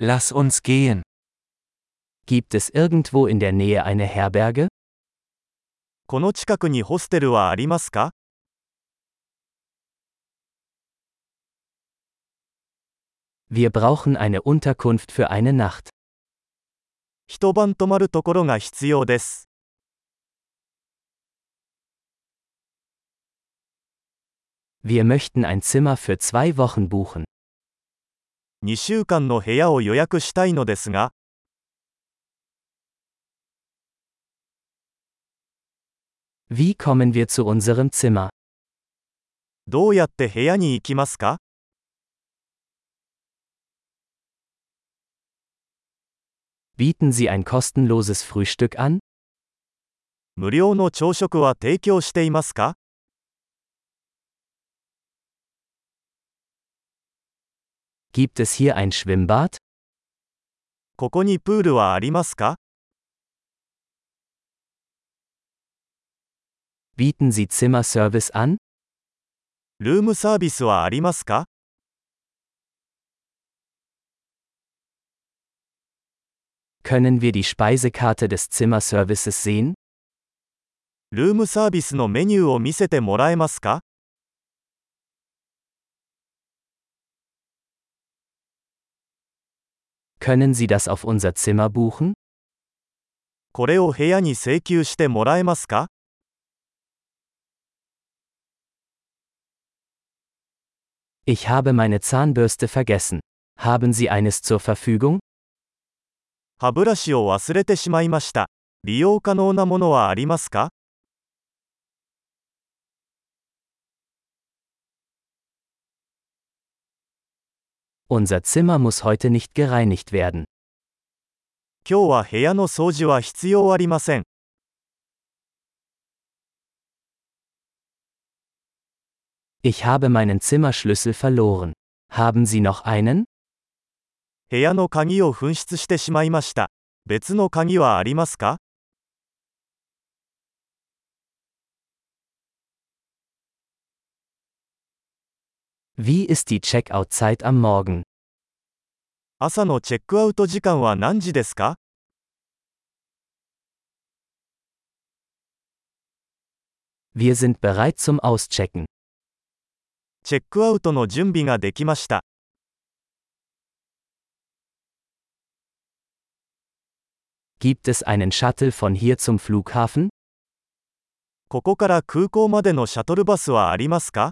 Lass uns gehen. Gibt es irgendwo in der Nähe eine Herberge? この近くにホステルはありますか Wir brauchen eine Unterkunft für eine Nacht. 一晩泊まるところが必要です。 Wir möchten ein Zimmer für zwei Wochen buchen. 2週間の部屋を予約したいのですが、Wie kommen wir zu unserem Zimmer? どうやって部屋に行きますか Bieten Sie ein kostenloses Frühstück an? 無料の朝食は提供していますか Gibt es hier ein Schwimmbad? ここにプールはありますか Bieten Sie Zimmerservice an? ルームサービスはありますか Können wir die Speisekarte des Zimmerservices sehen? ルームサービスのメニューを見せてもらえますか Können Sie das auf unser Zimmer buchen? これを部屋に請求してもらえますか Ich habe meine Zahnbürste vergessen. Haben Sie eines zur Verfügung? 歯ブラシを忘れてしまいました。利用可能なものはありますか Unser Zimmer muss heute nicht gereinigt werden. 今日は部屋の掃除は必要ありません。 Ich habe meinen Zimmerschlüssel verloren. Haben Sie noch einen? 部屋の鍵を紛失してしまいました。別の鍵はありますか Wie ist die Checkout-Zeit am Morgen? 朝のチェックアウト時間は何時ですか Wir sind bereit zum Auschecken. チェックアウトの準備ができました。 Gibt es einen Shuttle von hier zum Flughafen? ここから空港までのシャトルバスはありますか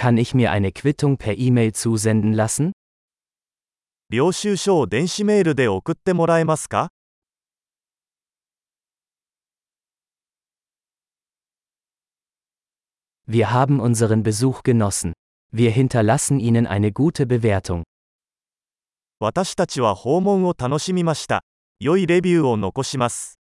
Kann ich mir eine Quittung per E-Mail zusenden lassen? 領収書を電子メールで送ってもらえますか Wir haben unseren Besuch genossen. Wir hinterlassen Ihnen eine gute Bewertung. 私たちは訪問を楽しみました。良いレビューを残します。